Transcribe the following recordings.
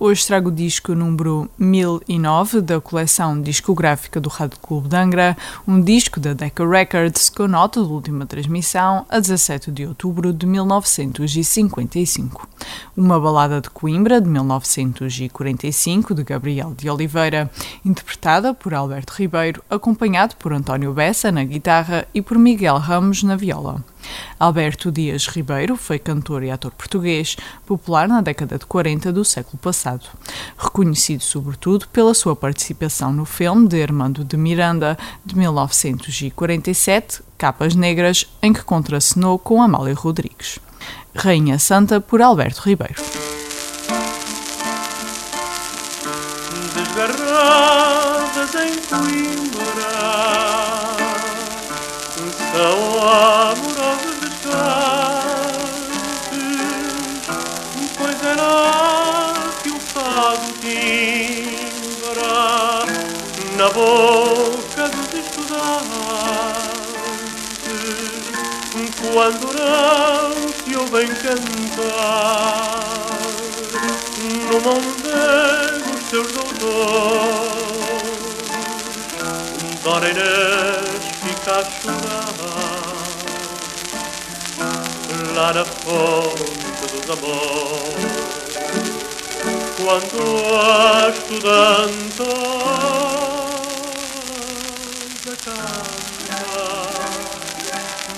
hoje trago o disco número 1009 da coleção discográfica do Rádio Clube de Angra, um disco da Decca Records com nota de última transmissão a 17 de outubro de 1955. Uma balada de Coimbra de 1945 de Gabriel de Oliveira, interpretada por Alberto Ribeiro, acompanhado por António Bessa na guitarra e por Miguel Ramos na viola. Alberto Dias Ribeiro foi cantor e ator português, popular na década de 40 do século passado. Reconhecido sobretudo pela sua participação no filme de Armando de Miranda, de 1947, Capas Negras, em que contracenou com Amália Rodrigues. Rainha Santa, por Alberto Ribeiro. Desgarradas em Coimbra são amorosas descantes, pois era que o fado timbra na boca dos estudantes, quando não se ouvem cantar no mondego os seus doutores. Dona Inês fica a chorar lá na fonte dos amores quando a estudanta canta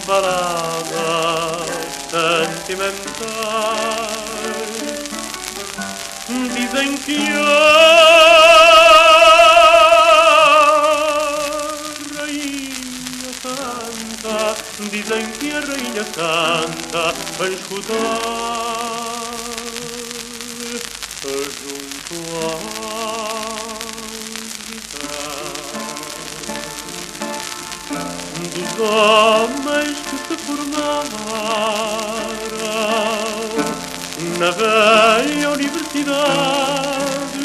baladas sentimentais dizem que a rainha canta, dizem que a rainha canta, vem escutar junto às guitarras dos homens que se formaram universidade.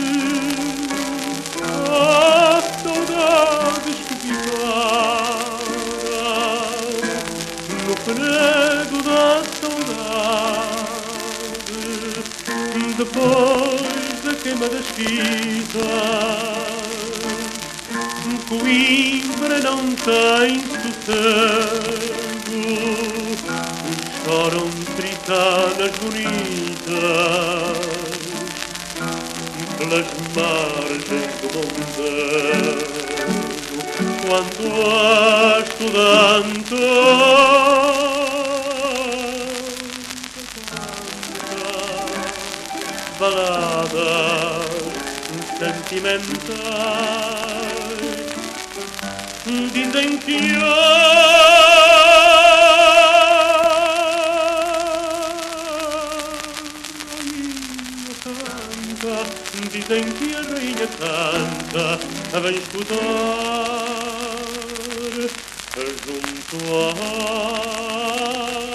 As saudades que ficaram no prego da saudade, depois da queima das fitas. Coimbra não tem sossego Choram tritanas bonitas Pelas margens do Mondego Quando a estudante Baladas sentimentais dizem que a a rainha canta, a vem escutar junto às